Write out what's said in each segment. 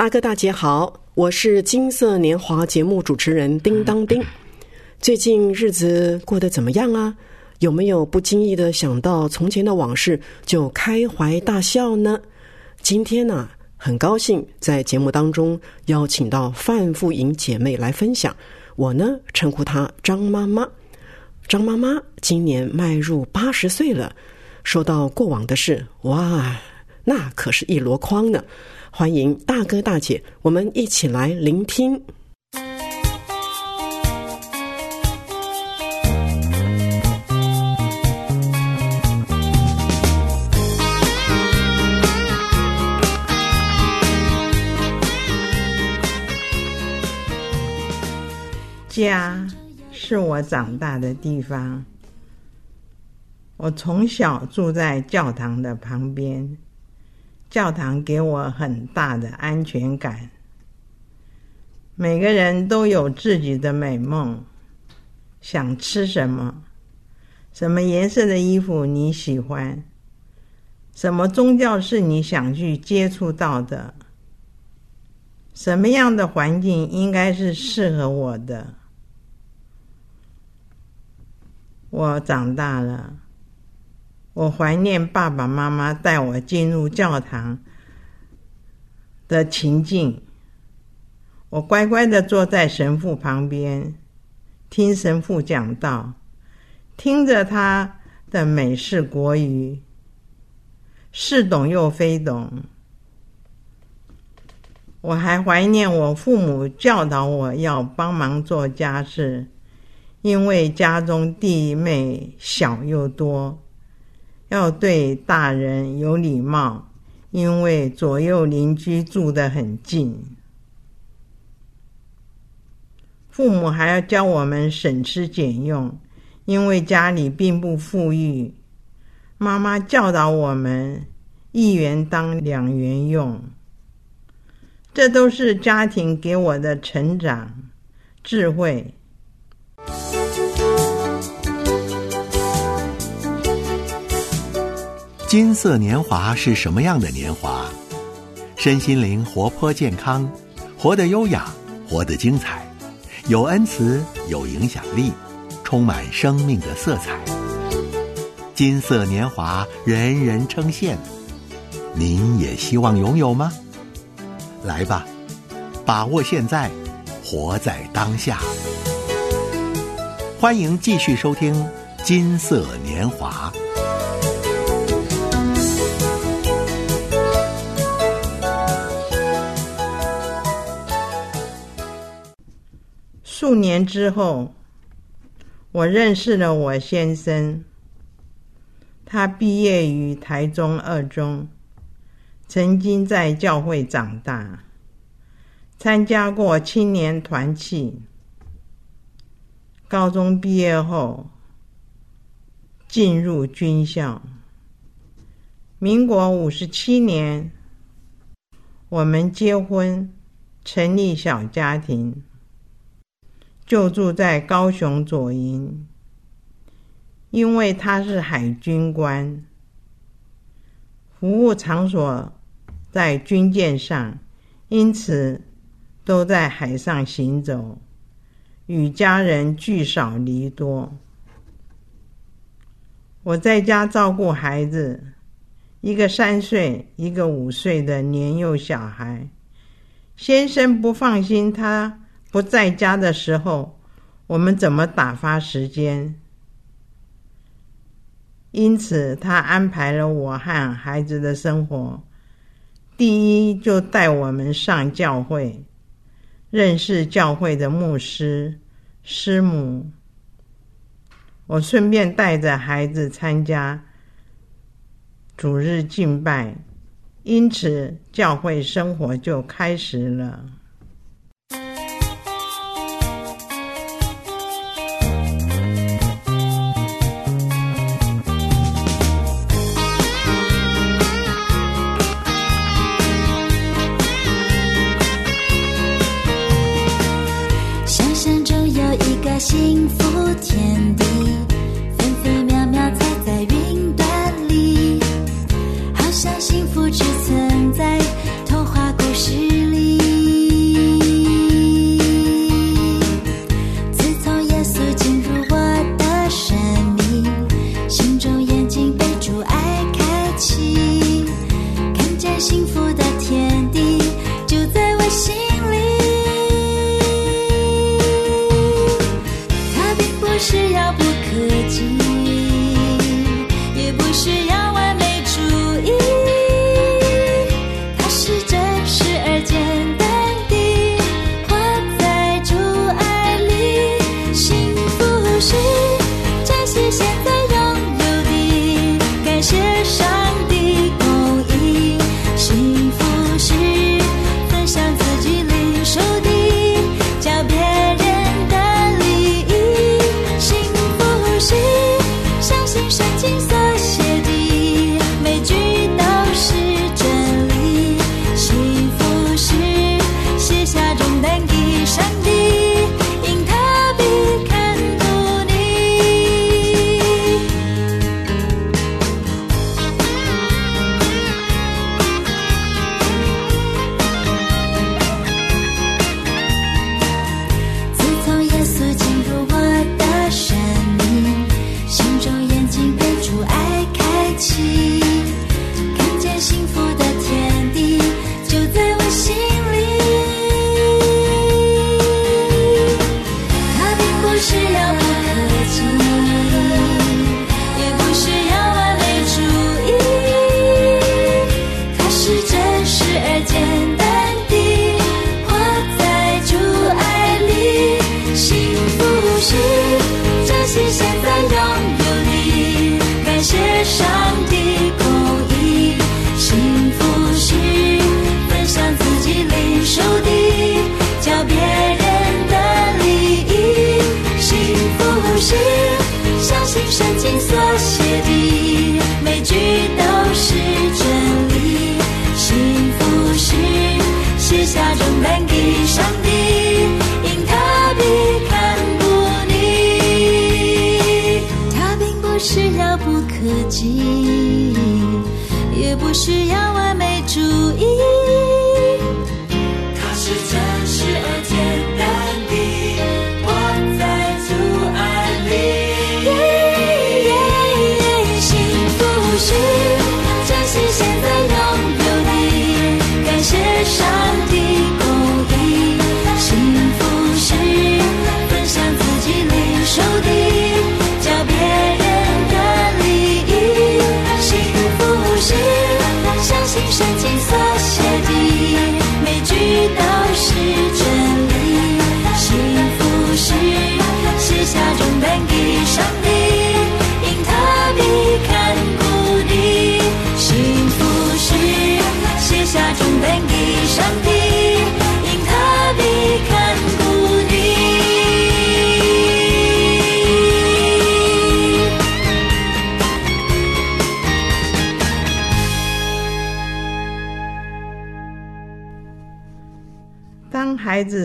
大哥大姐好，我是金色年华节目主持人叮当叮。最近日子过得怎么样啊？有没有不经意的想到从前的往事就开怀大笑呢？今天呢，很高兴在节目当中邀请到范富莹姐妹来分享。我呢称呼她张妈妈。张妈妈今年迈入八十岁了。说到过往的事，哇，那可是一箩筐呢。欢迎大哥大姐，我们一起来聆听。家是我长大的地方。我从小住在教堂的旁边。教堂给我很大的安全感。每个人都有自己的美梦，想吃什么，什么颜色的衣服你喜欢，什么宗教是你想去接触到的，什么样的环境应该是适合我的。我长大了。我怀念爸爸妈妈带我进入教堂的情境。我乖乖的坐在神父旁边，听神父讲道，听着他的美式国语，似懂又非懂。我还怀念我父母教导我要帮忙做家事，因为家中弟妹小又多。要对大人有礼貌，因为左右邻居住得很近。父母还要教我们省吃俭用，因为家里并不富裕。妈妈教导我们一元当两元用，这都是家庭给我的成长智慧。金色年华是什么样的年华？身心灵活泼健康，活得优雅，活得精彩，有恩慈，有影响力，充满生命的色彩。金色年华，人人称羡。您也希望拥有吗？来吧，把握现在，活在当下。欢迎继续收听《金色年华》。数年之后，我认识了我先生。他毕业于台中二中，曾经在教会长大，参加过青年团契。高中毕业后，进入军校。民国五十七年，我们结婚，成立小家庭。就住在高雄左营，因为他是海军官，服务场所在军舰上，因此都在海上行走，与家人聚少离多。我在家照顾孩子，一个三岁，一个五岁的年幼小孩。先生不放心他。不在家的时候，我们怎么打发时间？因此，他安排了我和孩子的生活。第一，就带我们上教会，认识教会的牧师、师母。我顺便带着孩子参加主日敬拜，因此教会生活就开始了。幸福天地，心不可及，也不需要完美主义。它是真实而简单的我在阻碍里。幸福是珍惜现在拥有的，感谢上帝供应。幸福是分享自己领受的，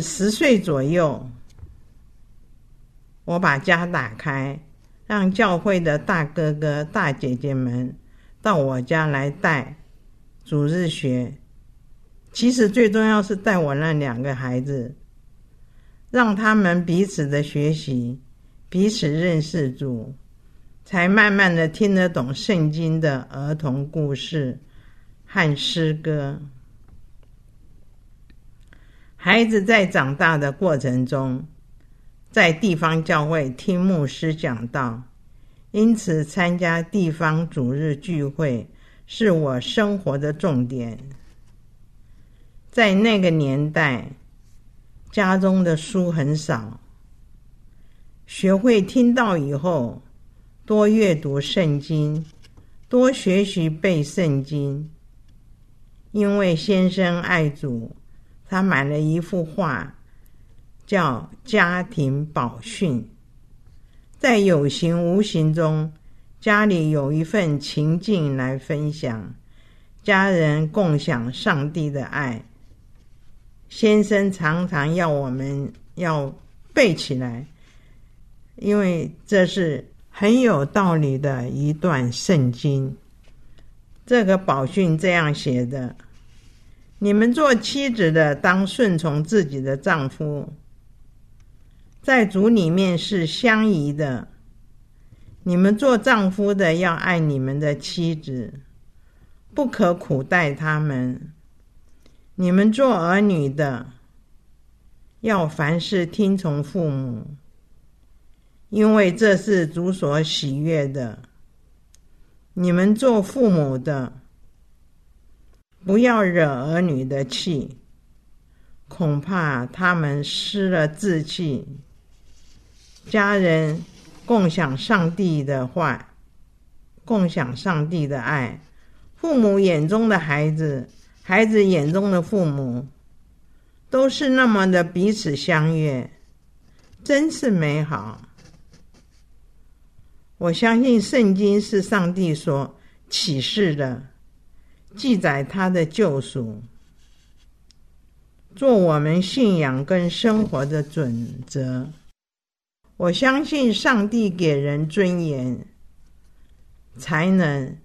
十岁左右，我把家打开，让教会的大哥哥、大姐姐们到我家来带主日学。其实最重要是带我那两个孩子，让他们彼此的学习，彼此认识主，才慢慢的听得懂圣经的儿童故事和诗歌。孩子在长大的过程中，在地方教会听牧师讲道，因此参加地方主日聚会是我生活的重点。在那个年代，家中的书很少，学会听到以后，多阅读圣经，多学习背圣经。因为先生爱主，他买了一幅画，叫《家庭宝训》。在有形无形中，家里有一份情境来分享，家人共享上帝的爱。先生常常要我们要背起来，因为这是很有道理的一段圣经。这个宝训这样写的：你们做妻子的，当顺从自己的丈夫。在主里面是相宜的，你们做丈夫的要爱你们的妻子，不可苦待他们；你们做儿女的，要凡事听从父母，因为这是主所喜悦的。你们做父母的，不要惹儿女的气，恐怕他们失了志气。家人共享上帝的话，共享上帝的爱。父母眼中的孩子，孩子眼中的父母，都是那么的彼此相悦，真是美好。我相信圣经是上帝所启示的，记载他的救赎，做我们信仰跟生活的准则。我相信上帝给人尊严、才能，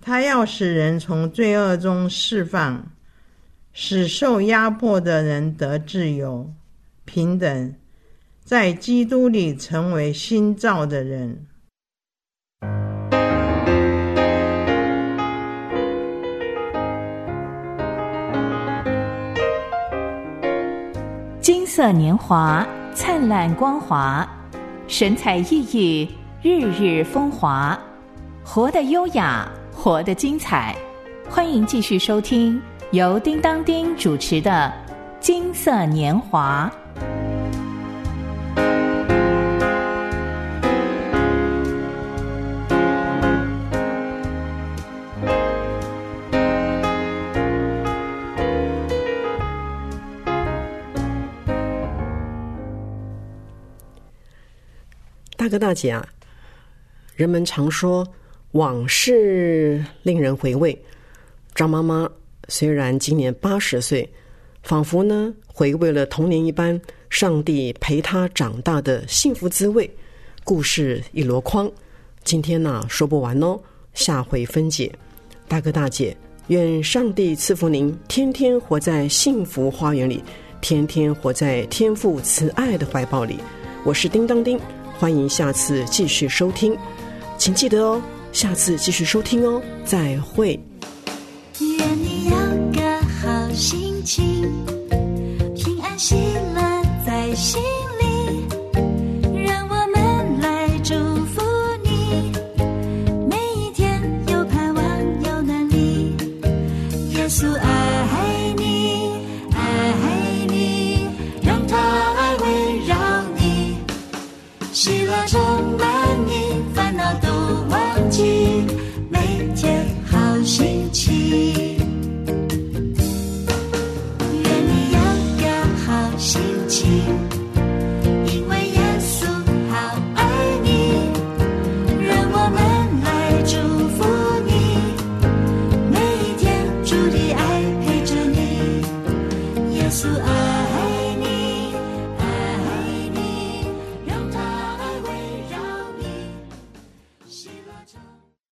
他要使人从罪恶中释放，使受压迫的人得自由、平等，在基督里成为新造的人。金色年华。灿烂光华，神采奕奕，日日风华，活得优雅，活得精彩。欢迎继续收听由叮当丁主持的《金色年华》。哥大姐啊，人们常说往事令人回味。张妈妈虽然今年八十岁，仿佛呢回味了童年一般，上帝陪她长大的幸福滋味。故事一箩筐，今天呢说不完哦，下回分解。大哥大姐，愿上帝赐福您，天天活在幸福花园里，天天活在天父慈爱的怀抱里。我是叮当叮。欢迎下次继续收听，请记得哦，下次继续收听哦，再会。愿你有个好心情，平安喜乐在心